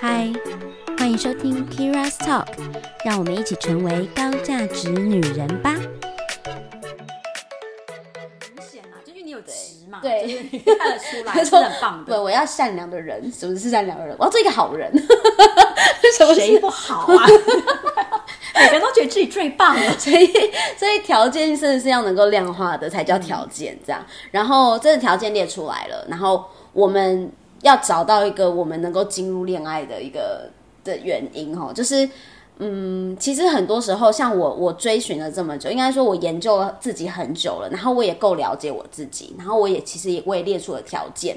嗨，欢迎收听 Kira's Talk，让我们一起成为高价值女人吧。明显嘛，就因为你有值嘛，对就是你看得出来 是很棒对，的。我要善良的人，什么是善良的人？我要做一个好人。什么是？谁不好啊？每个人都觉得自己最棒了。所以，所以条件真的是要能够量化的才叫条件，这样。然后，这个条件列出来了，然后我们要找到一个我们能够进入恋爱的一个的原因哦，就是。嗯，其实很多时候，像我，我追寻了这么久，应该说，我研究了自己很久了，然后我也够了解我自己，然后我也其实也我也列出了条件。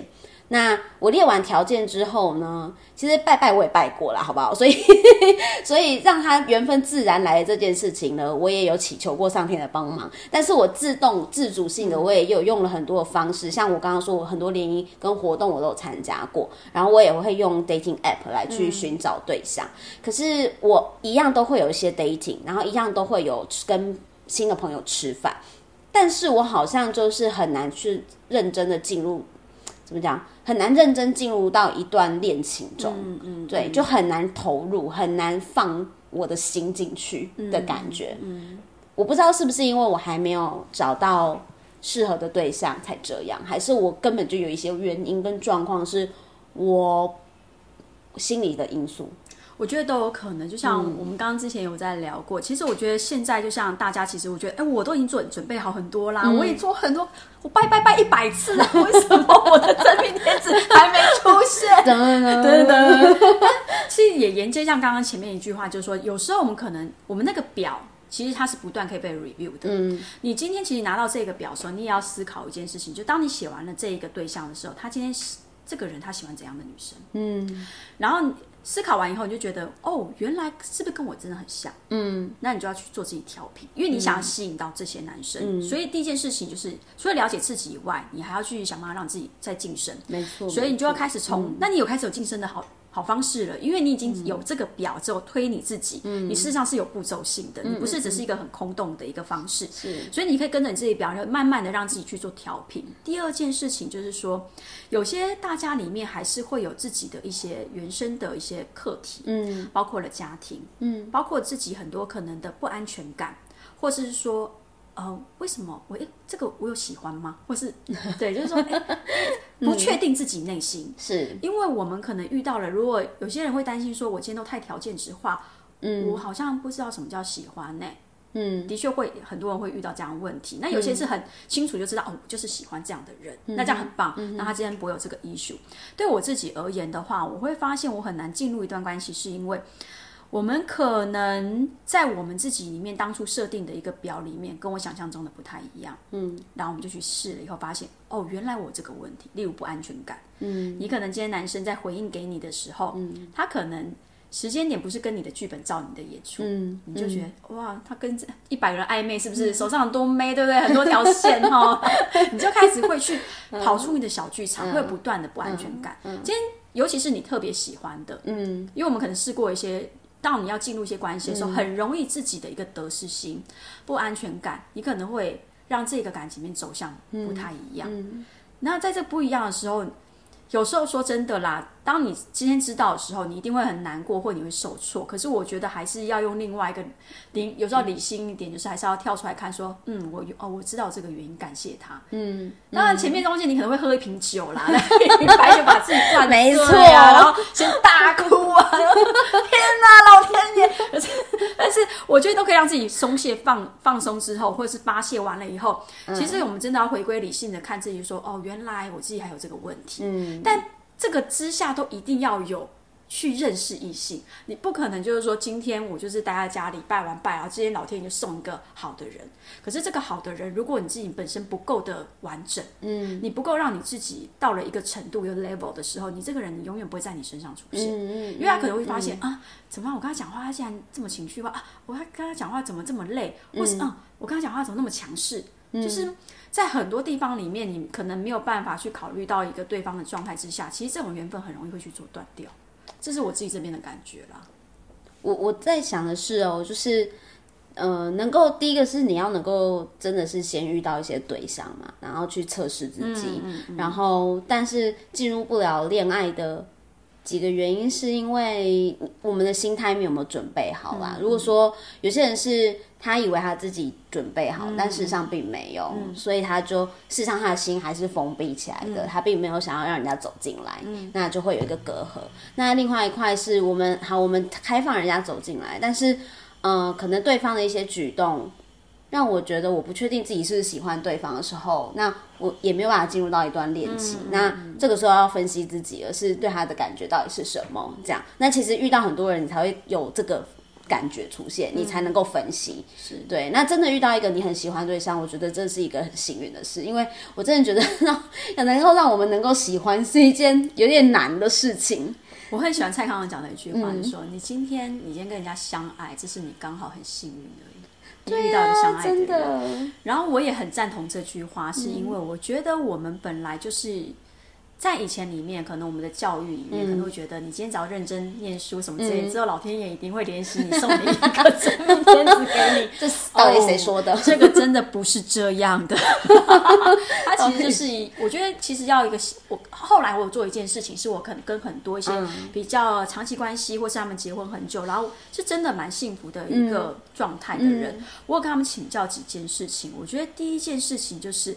那我列完条件之后呢，其实拜拜我也拜过了，好不好？所以，所以让他缘分自然来的这件事情呢，我也有祈求过上天的帮忙。但是我自动自主性的，我也有用了很多的方式，像我刚刚说，我很多联谊跟活动我都有参加过，然后我也会用 dating app 来去寻找对象。可是我一样都会有一些 dating，然后一样都会有跟新的朋友吃饭，但是我好像就是很难去认真的进入。怎么讲？很难认真进入到一段恋情中，嗯嗯，对，就很难投入，很难放我的心进去的感觉。嗯，我不知道是不是因为我还没有找到适合的对象才这样，还是我根本就有一些原因跟状况是我心理的因素。我觉得都有可能。就像我们刚刚之前有在聊过，其实我觉得现在就像大家，其实我觉得，哎，我都已经准准备好很多啦，我也做很多，我拜拜拜一百次了，为什么我的？等等等，其实也沿接像刚刚前面一句话，就是说，有时候我们可能我们那个表。其实它是不断可以被 review 的。嗯，你今天其实拿到这个表的时候，你也要思考一件事情，就当你写完了这一个对象的时候，他今天这个人他喜欢怎样的女生？嗯，然后思考完以后，你就觉得哦，原来是不是跟我真的很像？嗯，那你就要去做自己调频，因为你想要吸引到这些男生。所以第一件事情就是，除了了解自己以外，你还要去想办法让自己再晋升。没错，所以你就要开始从，那你有开始有晋升的好。好方式了，因为你已经有这个表之后推你自己，你事实上是有步骤性的，你不是只是一个很空洞的一个方式，所以你可以跟着你自己表，然后慢慢的让自己去做调频。第二件事情就是说，有些大家里面还是会有自己的一些原生的一些课题，嗯，包括了家庭，嗯，包括自己很多可能的不安全感，或者是说。呃，为什么我诶，这个我有喜欢吗？或是对，就是说，诶不确定自己内心，是因为我们可能遇到了，如果有些人会担心说，我今天都太条件直化，嗯，我好像不知道什么叫喜欢呢。嗯，的确会很多人会遇到这样的问题。那有些是很清楚就知道，哦，我就是喜欢这样的人，那这样很棒。那他今天不会有这个 issue。对我自己而言的话，我会发现我很难进入一段关系，是因为。我们可能在我们自己里面当初设定的一个表里面，跟我想象中的不太一样。嗯，然后我们就去试了以后，发现哦，原来我这个问题，例如不安全感。嗯，你可能今天男生在回应给你的时候，嗯，他可能时间点不是跟你的剧本照你的演出，嗯，你就觉得哇，他跟一百个人暧昧，是不是手上很多妹，对不对？很多条线哈，你就开始会去跑出你的小剧场，会不断的不安全感。今天尤其是你特别喜欢的，嗯，因为我们可能试过一些。当你要进入一些关系的时候，很容易自己的一个得失心、不安全感，你可能会让这个感情面走向不太一样。那在这不一样的时候，有时候说真的啦。当你今天知道的时候，你一定会很难过，或你会受挫。可是我觉得还是要用另外一个理，有时候理性一点，就是还是要跳出来看，说，嗯，我哦，我知道这个原因，感谢他。嗯，当然前面中间你可能会喝一瓶酒啦，白酒把自己灌没错，然后先大哭啊，天哪，老天爷！但是我觉得都可以让自己松懈、放放松之后，或者是发泄完了以后，其实我们真的要回归理性的看自己，说，哦，原来我自己还有这个问题。嗯，但。这个之下都一定要有去认识异性，你不可能就是说今天我就是待在家里拜完拜，然后今天老天爷就送一个好的人。可是这个好的人，如果你自己本身不够的完整，嗯，你不够让你自己到了一个程度、一个 level 的时候，你这个人你永远不会在你身上出现，嗯嗯，因为他可能会发现啊，怎么样？我跟他讲话，他竟然这么情绪化啊！我跟他讲话怎么这么累？或是啊，我跟他讲话怎么那么强势？就是在很多地方里面，你可能没有办法去考虑到一个对方的状态之下，其实这种缘分很容易会去做断掉。这是我自己这边的感觉啦。我我在想的是哦，就是呃，能够第一个是你要能够真的是先遇到一些对象嘛，然后去测试自己，然后但是进入不了恋爱的几个原因是因为我们的心态没有没有准备好啦。如果说有些人是他以为他自己准备好，但事实上并没有，所以他就事实上他的心还是封闭起来的，他并没有想要让人家走进来，那就会有一个隔阂。那另外一块是我们好，我们开放人家走进来，但是。嗯，可能对方的一些举动让我觉得我不确定自己是不是喜欢对方的时候，那我也没有办法进入到一段恋情。那这个时候要分析自己，而是对他的感觉到底是什么？这样，那其实遇到很多人，你才会有这个感觉出现，你才能够分析。是对。那真的遇到一个你很喜欢对象，我觉得这是一个很幸运的事，因为我真的觉得 让能够让我们能够喜欢是一件有点难的事情。我很喜欢蔡康永讲的一句话，是说：“你今天你今天跟人家相爱，这是你刚好很幸运而已，你遇到一个相爱的人。”然后我也很赞同这句话，是因为我觉得我们本来就是。在以前里面，可能我们的教育里面可能会觉得，你今天只要认真念书什么之类，之后老天爷一定会联系你，送你一个真命天子给你。这到底谁说的？这个真的不是这样的。他其实就是，我觉得其实要一个，我后来我有做一件事情，是我可能跟很多一些比较长期关系，或是他们结婚很久，然后是真的蛮幸福的一个状态的人，我有跟他们请教几件事情。我觉得第一件事情就是。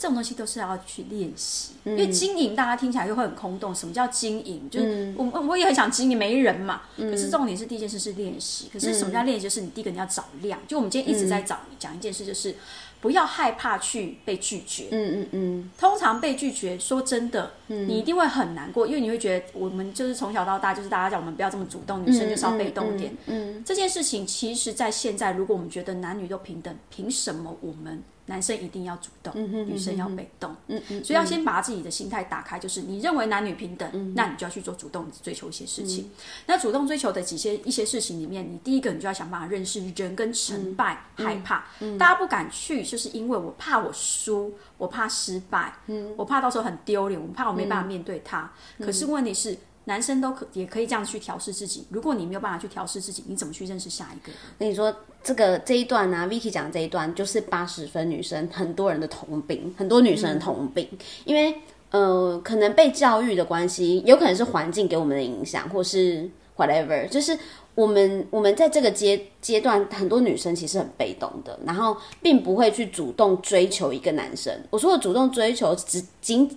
这种东西都是要去练习，因为经营大家听起来又会很空洞。什么叫经营？就是我我也很想经营，没人嘛。可是重点是第一件事是练习。可是什么叫练习？就是你第一个你要找量。就我们今天一直在找讲一件事，就是不要害怕去被拒绝。嗯嗯嗯。通常被拒绝，说真的，你一定会很难过，因为你会觉得我们就是从小到大就是大家叫我们不要这么主动，女生就是要被动一点。嗯。这件事情其实，在现在，如果我们觉得男女都平等，凭什么我们？男生一定要主动，女生要被动，所以要先把自己的心态打开，就是你认为男女平等，那你就要去做主动追求一些事情。那主动追求的几些一些事情里面，你第一个你就要想办法认识人跟成败害怕。大家不敢去，就是因为我怕我输，我怕失败，我怕到时候很丢脸，我怕我没办法面对他。可是问题是。男生都可也可以这样去调试自己。如果你没有办法去调试自己，你怎么去认识下一个？跟你说，这个这一段呢，Vicky 讲这一段就是八十分女生很多人的通病，很多女生的通病。因为呃，可能被教育的关系，有可能是环境给我们的影响，或是 whatever。就是我们我们在这个阶阶段，很多女生其实很被动的，然后并不会去主动追求一个男生。我说的主动追求，只仅。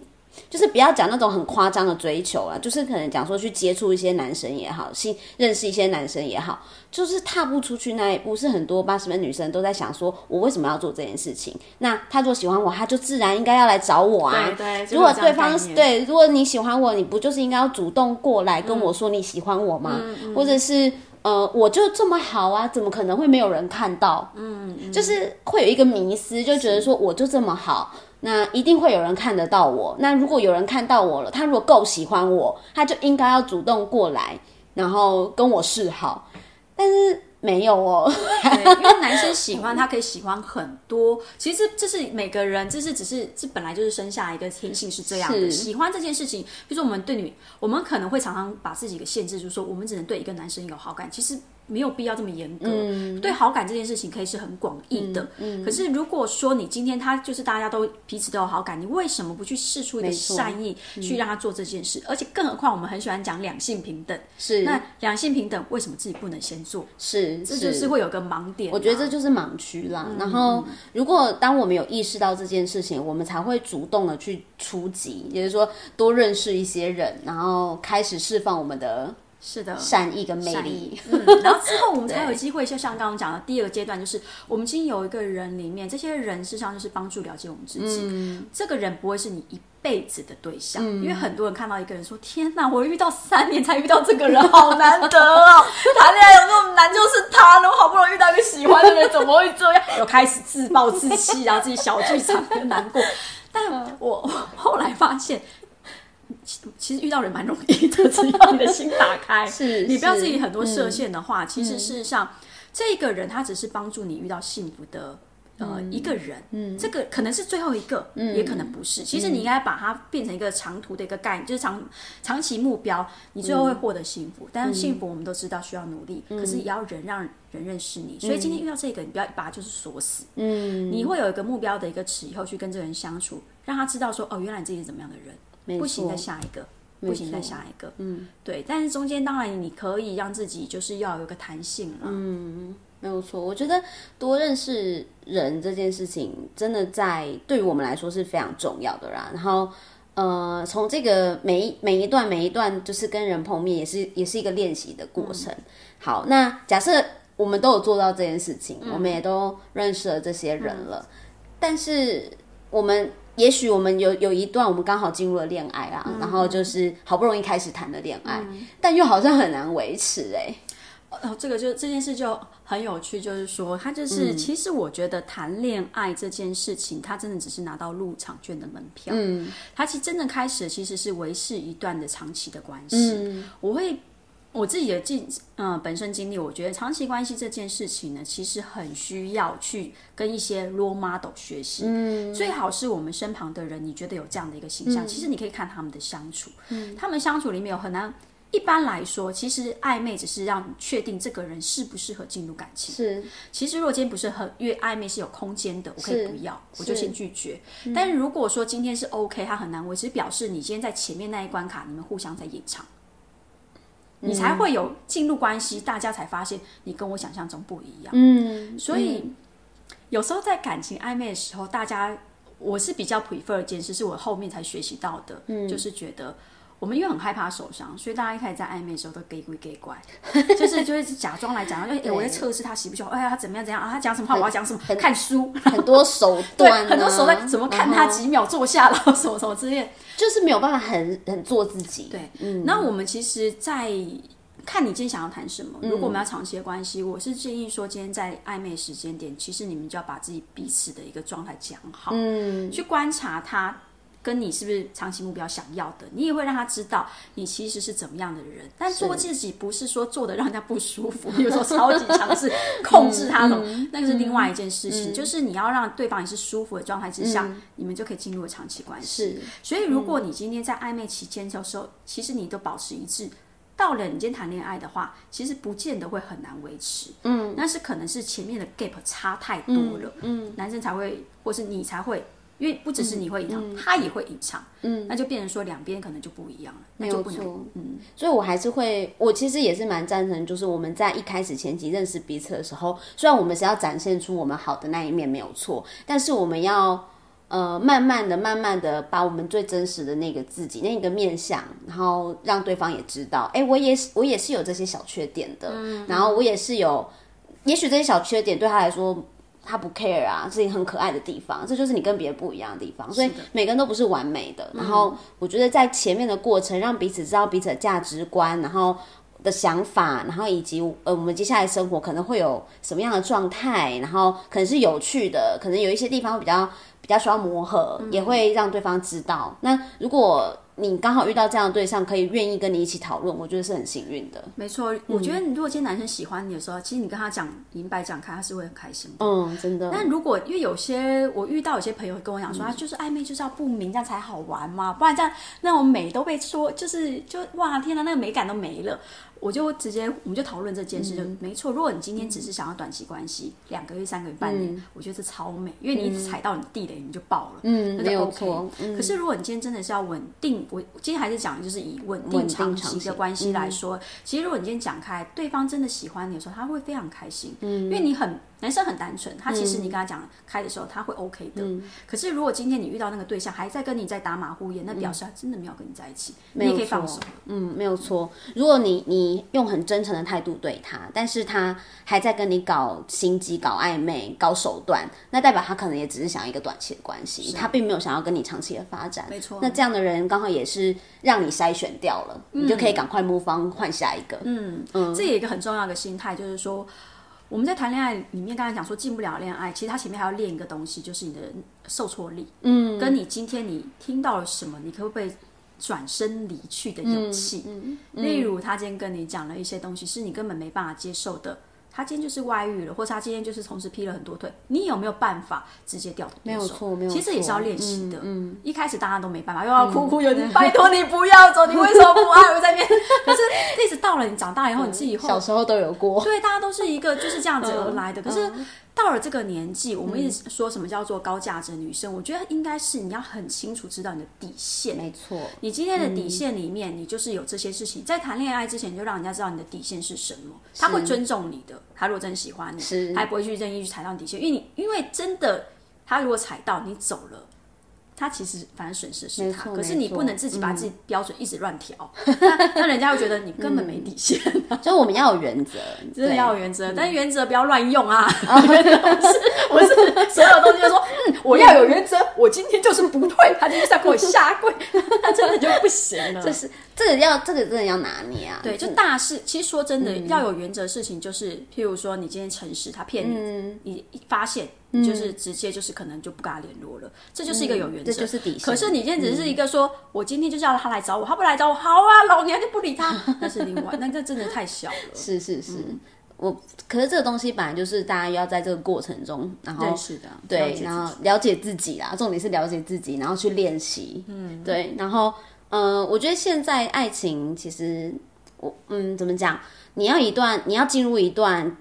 就是不要讲那种很夸张的追求啊，就是可能讲说去接触一些男生也好，新认识一些男生也好，就是踏不出去那一步，是很多八十分女生都在想说，我为什么要做这件事情？那他如果喜欢我，他就自然应该要来找我啊。对对。如果对方对，如果你喜欢我，你不就是应该要主动过来跟我说你喜欢我吗？或者是呃，我就这么好啊，怎么可能会没有人看到？嗯，就是会有一个迷思，就觉得说我就这么好。那一定会有人看得到我。那如果有人看到我了，他如果够喜欢我，他就应该要主动过来，然后跟我示好。但是没有哦，因为男生喜欢他可以喜欢很多。其实这是每个人，这是只是这本来就是生下一个天性是这样的。喜欢这件事情，比如说我们对女，我们可能会常常把自己给限制，就是说我们只能对一个男生有好感。其实。没有必要这么严格。对好感这件事情可以是很广义的。可是如果说你今天他就是大家都彼此都有好感，你为什么不去试出一个善意去让他做这件事？而且更何况我们很喜欢讲两性平等。是那两性平等，为什么自己不能先做？是这就是会有个盲点。我觉得这就是盲区啦。然后如果当我们有意识到这件事情，我们才会主动的去出击，也就是说多认识一些人，然后开始释放我们的。是的，善意跟魅力，嗯，然后之后我们才有机会，就像刚刚讲的第二个阶段，就是我们今天有一个人里面，这些人事实上就是帮助了解我们自己。嗯，这个人不会是你一辈子的对象，因为很多人看到一个人说：“天哪，我遇到三年才遇到这个人，好难得哦！谈恋爱有那么难，就是他了，我好不容易遇到一个喜欢的人，怎么会这样？”有开始自暴自弃，然后自己小剧场又难过。但我后来发现。其实遇到人蛮容易的，只要你的心打开，是你不要自己很多设限的话，其实事实上，这个人他只是帮助你遇到幸福的呃一个人，嗯，这个可能是最后一个，嗯，也可能不是。其实你应该把它变成一个长途的一个概念，就是长长期目标，你最后会获得幸福。但是幸福我们都知道需要努力，可是也要人让人认识你。所以今天遇到这个，你不要把它就是锁死，嗯，你会有一个目标的一个尺，以后去跟这个人相处，让他知道说，哦，原来你自己是怎么样的人，不行再下一个。不行，再下一个。嗯，对，但是中间当然你可以让自己就是要有个弹性啦。嗯，没有错。我觉得多认识人这件事情，真的在对于我们来说是非常重要的啦。然后，呃，从这个每一每一段每一段，就是跟人碰面，也是也是一个练习的过程。好，那假设我们都有做到这件事情，我们也都认识了这些人了，但是我们。也许我们有有一段，我们刚好进入了恋爱啊，然后就是好不容易开始谈的恋爱，但又好像很难维持哎。哦，这个就这件事就很有趣，就是说，他就是其实我觉得谈恋爱这件事情，他真的只是拿到入场券的门票。嗯，他其实真正开始其实是维持一段的长期的关系。嗯，我会。我自己的经嗯本身经历，我觉得长期关系这件事情呢，其实很需要去跟一些 role model 学习。嗯，最好是我们身旁的人，你觉得有这样的一个形象，其实你可以看他们的相处。嗯，他们相处里面有很难。一般来说，其实暧昧只是让你确定这个人适不适合进入感情。是，其实如果今天不是很，因为暧昧是有空间的，我可以不要，我就先拒绝。但是如果说今天是 OK，他很难维持，表示你今天在前面那一关卡，你们互相在演唱。你才会有进入关系，大家才发现你跟我想象中不一样。嗯，所以有时候在感情暧昧的时候，大家我是比较 prefer 一件事，是我后面才学习到的，就是觉得。我们因为很害怕受伤，所以大家一开始在暧昧的时候都给鬼给怪，就是就是假装来讲，哎，我在测试他喜不喜欢，哎呀，他怎么样怎样啊？他讲什么话，我要讲什么？看书，很多手段，很多手段，怎么看他几秒坐下了，什么什么之类，就是没有办法很很做自己。对，嗯。那我们其实，在看你今天想要谈什么。如果我们要长期的关系，我是建议说，今天在暧昧时间点，其实你们就要把自己彼此的一个状态讲好，嗯，去观察他。跟你是不是长期目标想要的，你也会让他知道你其实是怎么样的人。但做自己不是说做的让人家不舒服，比如说超级强势控制他种，那个是另外一件事情。就是你要让对方也是舒服的状态之下，你们就可以进入长期关系。所以如果你今天在暧昧期间的时候，其实你都保持一致，到了你今天谈恋爱的话，其实不见得会很难维持。嗯，那是可能是前面的 gap 差太多了，嗯，男生才会，或是你才会。因为不只是你会隐藏，他也会隐藏，嗯，那就变成说两边可能就不一样了，那就不能，嗯，所以我还是会，我其实也是蛮赞成，就是我们在一开始前期认识彼此的时候，虽然我们是要展现出我们好的那一面没有错，但是我们要呃慢慢的、慢慢的把我们最真实的那个自己、那个面相，然后让对方也知道，哎，我也是我也是有这些小缺点的，嗯。然后我也是有，也许这些小缺点对他来说。他不 care 啊，是一个很可爱的地方，这就是你跟别人不一样的地方。所以每个人都不是完美的。然后我觉得在前面的过程，让彼此知道彼此的价值观，然后的想法，然后以及呃我们接下来生活可能会有什么样的状态，然后可能是有趣的，可能有一些地方会比较比较需要磨合，也会让对方知道。那如果你刚好遇到这样的对象，可以愿意跟你一起讨论，我觉得是很幸运的。没错，我觉得如果今天男生喜欢你的时候，其实你跟他讲明白讲开，他是会很开心的。嗯，真的。但如果因为有些我遇到有些朋友跟我讲说，他就是暧昧就是要不明，这样才好玩嘛，不然这样那种美都被说，就是就哇天哪，那个美感都没了。我就直接，我们就讨论这件事，就没错。如果你今天只是想要短期关系，两个月、三个月、半年，我觉得是超美，因为你一直踩到你地雷，你就爆了，嗯，那就 OK。可是如果你今天真的是要稳定，我今天还是讲，就是以稳定长期的关系来说，其实如果你今天讲开，对方真的喜欢你的时候，他会非常开心，嗯，因为你很。男生很单纯，他其实你跟他讲开的时候，他会 OK 的。可是如果今天你遇到那个对象还在跟你在打马虎眼，那表示他真的没有跟你在一起，你也可以放手。嗯，没有错。如果你你用很真诚的态度对他，但是他还在跟你搞心机、搞暧昧、搞手段，那代表他可能也只是想要一个短期的关系，他并没有想要跟你长期的发展。没错。那这样的人刚好也是让你筛选掉了，你就可以赶快摸方换下一个。嗯嗯，这有一个很重要的心态，就是说。我们在谈恋爱里面，刚才讲说进不了恋爱，其实他前面还要练一个东西，就是你的受挫力，嗯，跟你今天你听到了什么，你可不可以转身离去的勇气。例如他今天跟你讲了一些东西，是你根本没办法接受的他今天就是外遇了，或者他今天就是同时劈了很多腿，你有没有办法直接掉头？没有错，没有其实也是要练习的。嗯，一开始大家都没办法，又要哭哭，有点拜托你不要走，你为什么不爱我在边？可是一直到了你长大以后，你自己小时候都有过，对，大家都是一个就是这样子而来的。可是。到了这个年纪，我们一直说什么叫做高价值女生？我觉得应该是你要很清楚知道你的底线。没错，你今天的底线里面，你就是有这些事情。在谈恋爱之前，就让人家知道你的底线是什么，他会尊重你的。他如果真喜欢你，他不会去任意去踩到你底线，因为你因为真的，他如果踩到你走了。他其实反正损失是他，可是你不能自己把自己标准一直乱调，那人家会觉得你根本没底线。所以我们要有原则，真的要有原则，但是原则不要乱用啊！我是，所有东西都说，嗯，我要有原则，我今天就是不退，他今天要给我下跪，那真的就不行了。这是这个要这个真的要拿捏啊！对，就大事，其实说真的，要有原则，事情就是，譬如说你今天诚实，他骗你，你发现。就是直接就是可能就不跟他联络了，这就是一个有原则，这就是底线。可是你今天只是一个说，我今天就是要他来找我，他不来找我，好啊，老娘就不理他，那是另外，那这真的太小了。是 是是，我可是这个东西本来就是大家要在这个过程中，然后是的，对，然后了解自己啦，重点是了解自己，然后去练习，嗯，对，然后嗯，我觉得现在爱情其实我嗯怎么讲，你要一段你要进入一段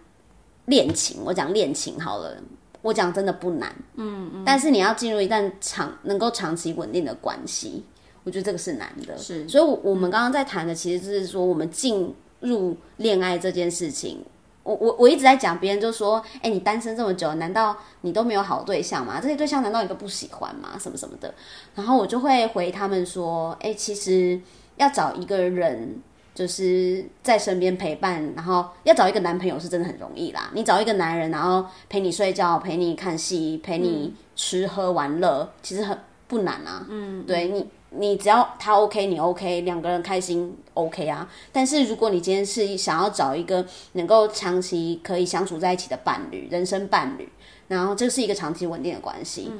恋情，我讲恋情好了。我讲真的不难，嗯嗯，但是你要进入一段长能够长期稳定的关系，我觉得这个是难的。是，所以，我我们刚刚在谈的其实就是说，我们进入恋爱这件事情，我我我一直在讲，别人就说，哎，你单身这么久，难道你都没有好对象吗？这些对象难道你都不喜欢吗？什么什么的，然后我就会回他们说，哎，其实要找一个人。就是在身边陪伴，然后要找一个男朋友是真的很容易啦。你找一个男人，然后陪你睡觉，陪你看戏，陪你吃喝玩乐，其实很不难啊。嗯，对你，你只要他 OK，你 OK，两个人开心 OK 啊。但是如果你今天是想要找一个能够长期可以相处在一起的伴侣，人生伴侣，然后这是一个长期稳定的关系，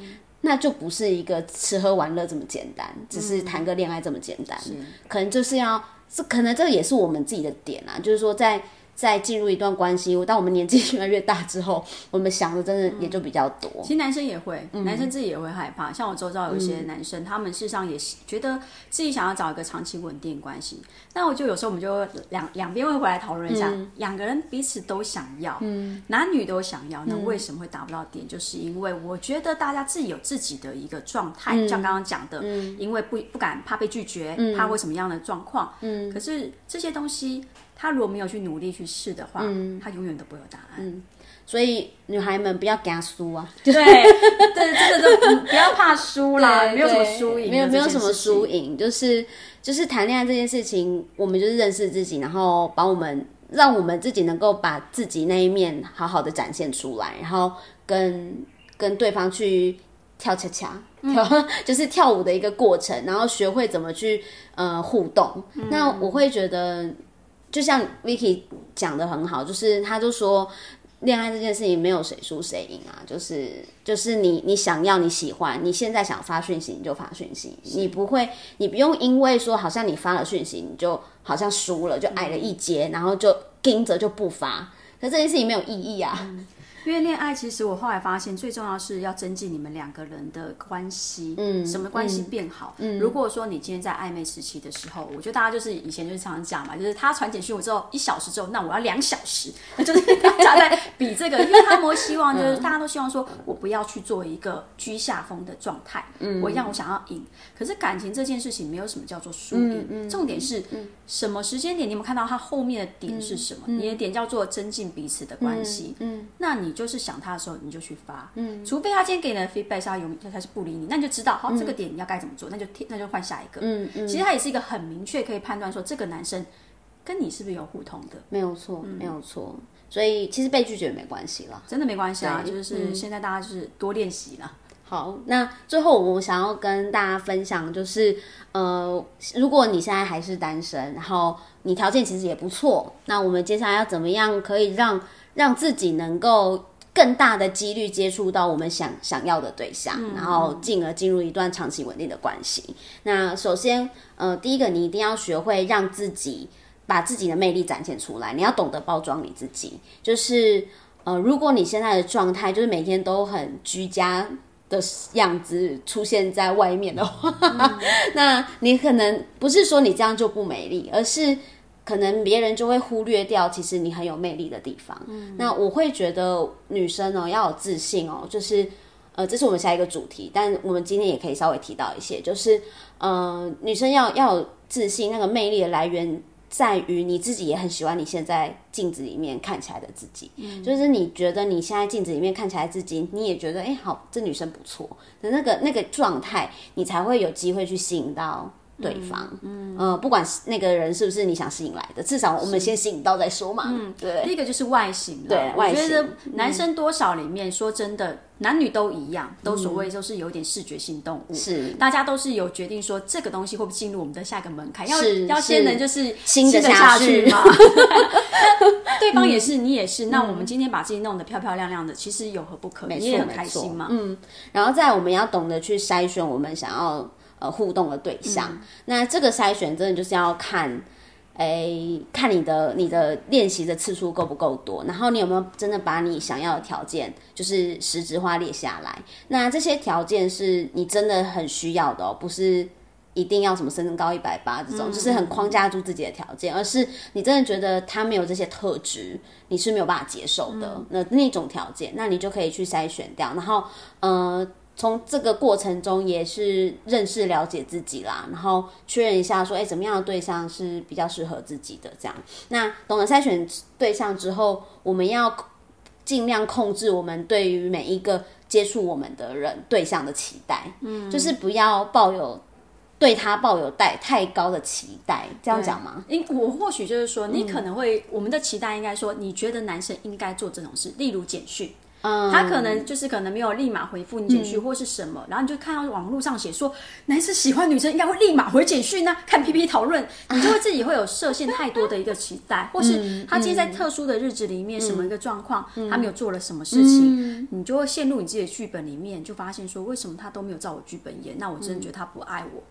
那就不是一个吃喝玩乐这么简单，只是谈个恋爱这么简单，可能就是要。这可能这也是我们自己的点啊，就是说在。在进入一段关系，当我们年纪越来越大之后，我们想的真的也就比较多。其实男生也会，男生自己也会害怕。像我周遭有一些男生，他们事实上也觉得自己想要找一个长期稳定关系。那我就有时候我们就两两边会回来讨论一下，两个人彼此都想要，男女都想要，那为什么会达不到点？就是因为我觉得大家自己有自己的一个状态，像刚刚讲的，因为不不敢怕被拒绝，怕会什么样的状况。嗯，可是这些东西。他如果没有去努力去试的话，嗯他永远都不会有答案。所以女孩们不要给他输啊！对对，这个都不要怕输啦，没有什么输赢，没有没有什么输赢，就是就是谈恋爱这件事情，我们就是认识自己，然后把我们让我们自己能够把自己那一面好好的展现出来，然后跟跟对方去跳恰恰，跳 就是跳舞的一个过程，然后学会怎么去呃互动。那我会觉得。就像 Vicky 讲的很好，就是他就说，恋爱这件事情没有谁输谁赢啊，就是就是你你想要你喜欢，你现在想发讯息你就发讯息，你不会你不用因为说好像你发了讯息你就好像输了就矮了一截，然后就盯着就不发，可这件事情没有意义啊。因为恋爱，其实我后来发现，最重要是要增进你们两个人的关系。嗯，什么关系变好？嗯，如果说你今天在暧昧时期的时候，我觉得大家就是以前就是常常讲嘛，就是他传简讯我之后一小时之后，那我要两小时，那 就是大家在比这个，因为他们会希望就是大家都希望说我不要去做一个居下风的状态，嗯，我一样我想要赢。可是感情这件事情没有什么叫做输赢，重点是什么时间点？你有没有看到他后面的点是什么？你的点叫做增进彼此的关系。嗯，那你。就是想他的时候，你就去发，嗯，除非他今天给你的 feedback 是他永他是不理你，那你就知道，好，这个点你要该怎么做，那就那就换下一个，嗯嗯。其实他也是一个很明确可以判断说，这个男生跟你是不是有互通的，没有错，没有错。所以其实被拒绝没关系了，真的没关系啊，就是现在大家就是多练习了。好，那最后我想要跟大家分享，就是呃，如果你现在还是单身，然后你条件其实也不错，那我们接下来要怎么样可以让让自己能够。更大的几率接触到我们想想要的对象，然后进而进入一段长期稳定的关系。那首先，呃，第一个你一定要学会让自己把自己的魅力展现出来，你要懂得包装你自己。就是呃，如果你现在的状态就是每天都很居家的样子出现在外面的话，那你可能不是说你这样就不美丽，而是可能别人就会忽略掉其实你很有魅力的地方。那我会觉得女生哦要有自信哦，就是呃，这是我们下一个主题，但我们今天也可以稍微提到一些，就是呃，女生要要有自信，那个魅力的来源。在于你自己也很喜欢你现在镜子里面看起来的自己，嗯就是你觉得你现在镜子里面看起来自己，你也觉得哎好，这女生不错的那个那个状态，你才会有机会去吸引到。对方，嗯，呃，不管是那个人是不是你想吸引来的，至少我们先吸引到再说嘛。嗯，对。第一个就是外形，对，我觉得男生多少里面，说真的，男女都一样，都所谓就是有点视觉性动物，是，大家都是有决定说这个东西会不会进入我们的下一个门槛，要要先能就是新的下去嘛。对方也是，你也是，那我们今天把自己弄得漂漂亮亮的，其实有何不可？你也很开心嘛。嗯，然后再我们要懂得去筛选我们想要。呃，互动的对象，那这个筛选真的就是要看，哎，看你的你的练习的次数够不够多，然后你有没有真的把你想要的条件，就是实质化列下来。那这些条件是你真的很需要的哦，不是一定要什么身高一百八这种，就是很框架住自己的条件，而是你真的觉得他没有这些特质，你是没有办法接受的。那那种条件，那你就可以去筛选掉，然后，呃。从这个过程中也是认识了解自己啦，然后确认一下说，哎，怎么样的对象是比较适合自己的？这样，那懂得筛选对象之后，我们要尽量控制我们对于每一个接触我们的人对象的期待，嗯，就是不要抱有对他抱有带太高的期待，这样讲吗？因我或许就是说，你可能会我们的期待应该说，你觉得男生应该做这种事，例如简讯。他可能就是可能没有立马回复你简讯或是什么，然后你就看到网络上写说男生喜欢女生应该会立马回简讯呢，看 P P 讨论，你就会自己会有设限太多的一个期待，或是他今天在特殊的日子里面什么一个状况，他没有做了什么事情，你就会陷入你自己的剧本里面，就发现说为什么他都没有照我剧本演，那我真的觉得他不爱我。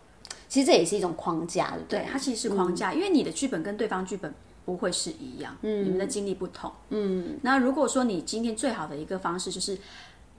其实这也是一种框架，对，它其实是框架，因为你的剧本跟对方剧本。不会是一样，嗯，你们的经历不同，嗯。那如果说你今天最好的一个方式就是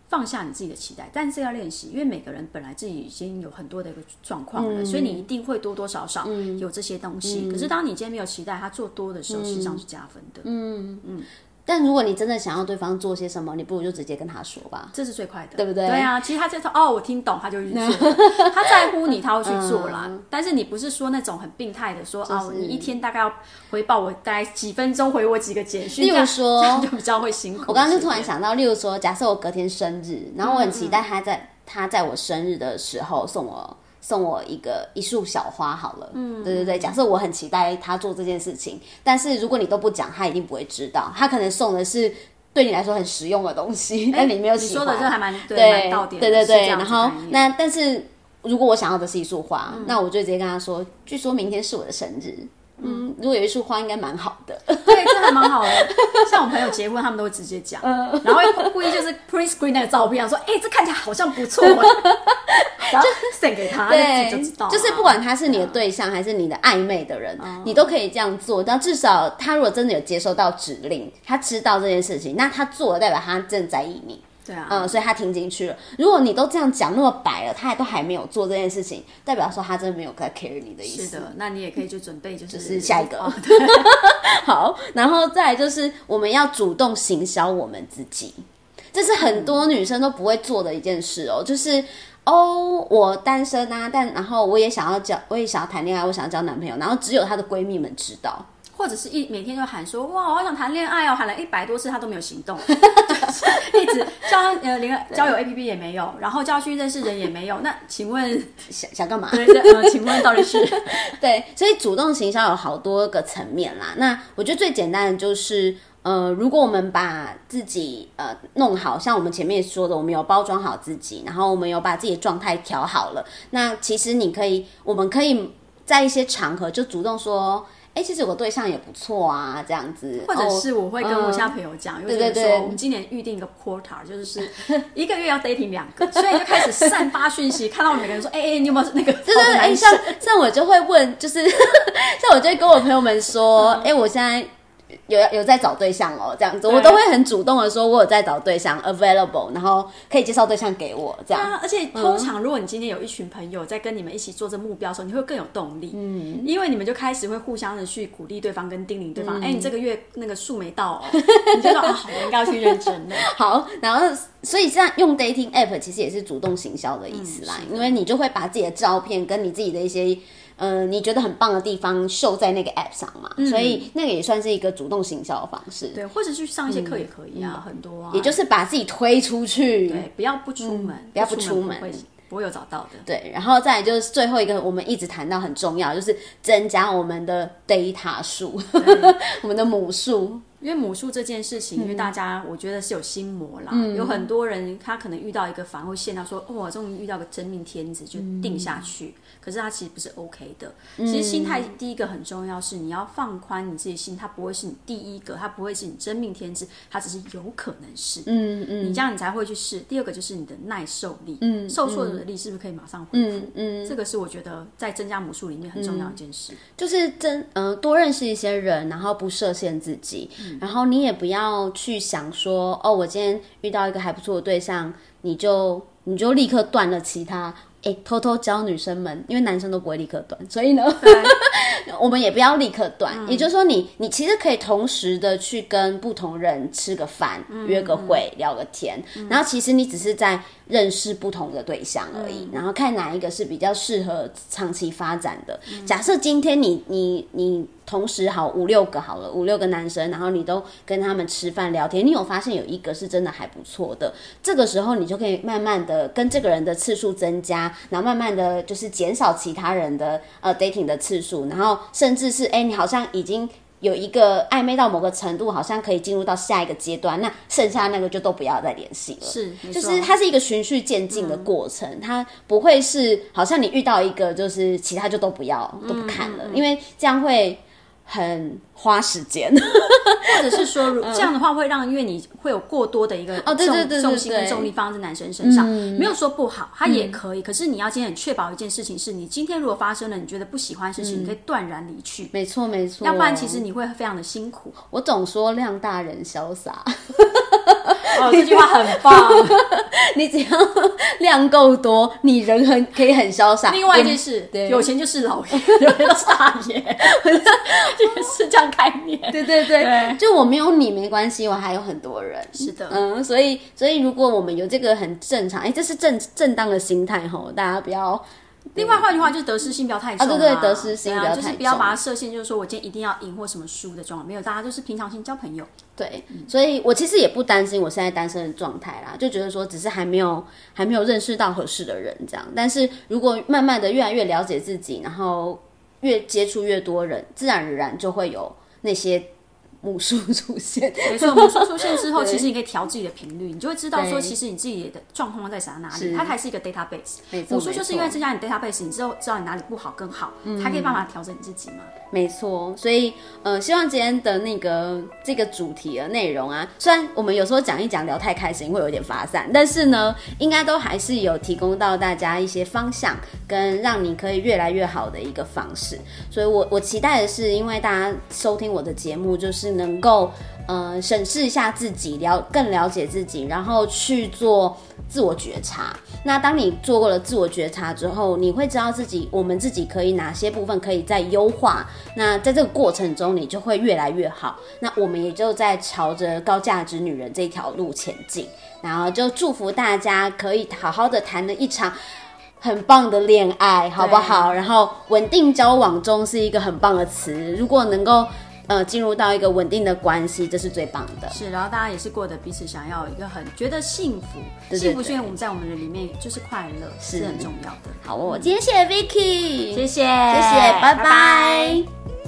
放下你自己的期待，但是要练习，因为每个人本来自己已经有很多的一个状况了，所以你一定会多多少少有这些东西。可是当你今天没有期待，他做多的时候，实际上是加分的，嗯。嗯。但如果你真的想要对方做些什么，你不如就直接跟他说吧，这是最快的，对不对？对啊，其实他就说哦，我听懂，他就去做。他在乎你，他会去做啦。但是你不是说那种很病态的说哦，你一天大概要回报我大概几分钟，回我几个简讯。例如说，就比较会辛苦。我刚刚就突然想到，例如说，假设我隔天生日，然后我很期待他在他在我生日的时候送我。送我一个一束小花好了，嗯，对对对。假设我很期待他做这件事情，但是如果你都不讲，他一定不会知道。他可能送的是对你来说很实用的东西，但你没有喜欢。你说的这还蛮对，对对对。然后那但是如果我想要的是一束花，那我就直接跟他说，据说明天是我的生日。嗯，如果有一束花，应该蛮好的。对，这还蛮好的。像我朋友结婚，他们都会直接讲，然后故意就是 print screen 那个照片，说：“哎，这看起来好像不错。”然后 send 给他，对，就知道。就是不管他是你的对象还是你的暧昧的人，你都可以这样做。但至少他如果真的有接收到指令，他知道这件事情，那他做了代表他真的在意你。对啊，嗯，所以他听进去了。如果你都这样讲那么白了，他还都还没有做这件事情，代表说他真的没有在 care 你的意思。是的，那你也可以就准备就是下一个。好，然后再来就是我们要主动行销我们自己，这是很多女生都不会做的一件事哦。就是哦，我单身啊，但然后我也想要交，我也想要谈恋爱，我想要交男朋友，然后只有她的闺蜜们知道。或者是一每天就喊说哇，我好想谈恋爱哦，喊了一百多次他都没有行动，一直交呃连交友 A P P 也没有，然后叫去认识人也没有。那请问想想干嘛？对对，请问到底是 对，所以主动行销有好多个层面啦。那我觉得最简单的就是呃，如果我们把自己呃弄好，像我们前面说的，我们有包装好自己，然后我们有把自己的状态调好了，那其实你可以，我们可以在一些场合就主动说。哎，其实有个对象也不错啊，这样子。或者是我会跟我现在朋友讲，因为说我们今年预定一个 quarter，就是一个月要 dating 两个，所以就开始散发讯息，看到每个人说，哎哎，你有没有那个？对对对，像像我就会问，就是 像我就会跟我朋友们说，哎，我现在。有有在找对象哦，这样子我都会很主动的说，我有在找对象，available，然后可以介绍对象给我这样。而且通常如果你今天有一群朋友在跟你们一起做这目标的时候，你会更有动力，嗯，因为你们就开始会互相的去鼓励对方跟叮咛对方，哎，你这个月那个数没到哦，你就说啊，我应该要去认真的。好，然后所以这样用 dating app 其实也是主动行销的意思啦，因为你就会把自己的照片跟你自己的一些。嗯，你觉得很棒的地方秀在那个 app 上嘛？所以那个也算是一个主动行销的方式。对，或者去上一些课也可以啊，很多啊。也就是把自己推出去，对，不要不出门，不要不出门，不会有找到的。对，然后再就是最后一个，我们一直谈到很重要，就是增加我们的 data 数，我们的母数。因为母数这件事情，因为大家我觉得是有心魔啦，有很多人他可能遇到一个反而会陷到说，哦，我终于遇到个真命天子，就定下去。可是他其实不是 OK 的。其实心态第一个很重要，是你要放宽你自己心，他不会是你第一个，他不会是你真命天子，他只是有可能是。嗯嗯。你这样你才会去试。第二个就是你的耐受力，嗯，受挫的力是不是可以马上恢复？嗯嗯。这个是我觉得在增加母数里面很重要一件事，就是真嗯多认识一些人，然后不设限自己。然后你也不要去想说，哦，我今天遇到一个还不错的对象，你就你就立刻断了其他。哎，偷偷教女生们，因为男生都不会立刻断，所以呢，我们也不要立刻断。也就是说，你你其实可以同时的去跟不同人吃个饭、约个会、聊个天，然后其实你只是在认识不同的对象而已，然后看哪一个是比较适合长期发展的。假设今天你你你。同时好五六个好了，五六个男生，然后你都跟他们吃饭聊天，你有发现有一个是真的还不错的，这个时候你就可以慢慢的跟这个人的次数增加，然后慢慢的就是减少其他人的呃 dating 的次数，然后甚至是哎你好像已经有一个暧昧到某个程度，好像可以进入到下一个阶段，那剩下那个就都不要再联系了。是，就是它是一个循序渐进的过程，它不会是好像你遇到一个就是其他就都不要都不看了，因为这样会。很花时间，或者是说 这样的话会让，因为你会有过多的一个重重心跟重力放在男生身上，没有说不好，他也可以。可是你要今天很确保一件事情，是你今天如果发生了你觉得不喜欢的事情，你可以断然离去。没错没错，要不然其实你会非常的辛苦。我总说量大人潇洒。哦，这句话很棒。你只要量够多，你人很可以很潇洒。另外一件事，有钱就是老爷，有钱就是大爷，是这样概念。对对对，就我没有你没关系，我还有很多人。是的，嗯，所以所以如果我们有这个很正常，哎，这是正正当的心态吼，大家不要。另外，换句话就是得失心不要太重啊！对对，得失心不要太就是不要把它设限，就是说我今天一定要赢或什么输的状况，没有，大家就是平常心交朋友。对，所以我其实也不担心我现在单身的状态啦，就觉得说只是还没有还没有认识到合适的人这样。但是如果慢慢的越来越了解自己，然后越接触越多人，自然而然就会有那些。母数 出现，没错，母数出现之后，其实你可以调自己的频率，你就会知道说，其实你自己的状况在啥哪里，它还是一个 database。母数就是因为增加你 database，你之后知道你哪里不好更好，才可以办法调整你自己嘛。没错，所以呃，希望今天的那个这个主题的内容啊，虽然我们有时候讲一讲聊太开心会有点发散，但是呢，应该都还是有提供到大家一些方向，跟让你可以越来越好的一个方式。所以我我期待的是，因为大家收听我的节目，就是能够。呃，审视一下自己，了更了解自己，然后去做自我觉察。那当你做过了自我觉察之后，你会知道自己，我们自己可以哪些部分可以再优化。那在这个过程中，你就会越来越好。那我们也就在朝着高价值女人这条路前进。然后就祝福大家可以好好的谈了一场很棒的恋爱，好不好？然后稳定交往中是一个很棒的词，如果能够。呃，进入到一个稳定的关系，这是最棒的。是，然后大家也是过得彼此想要一个很觉得幸福，幸福，是因为我们在我们的里面就是快乐，是很重要的。好，我今天谢谢 Vicky，谢谢，谢谢，拜拜。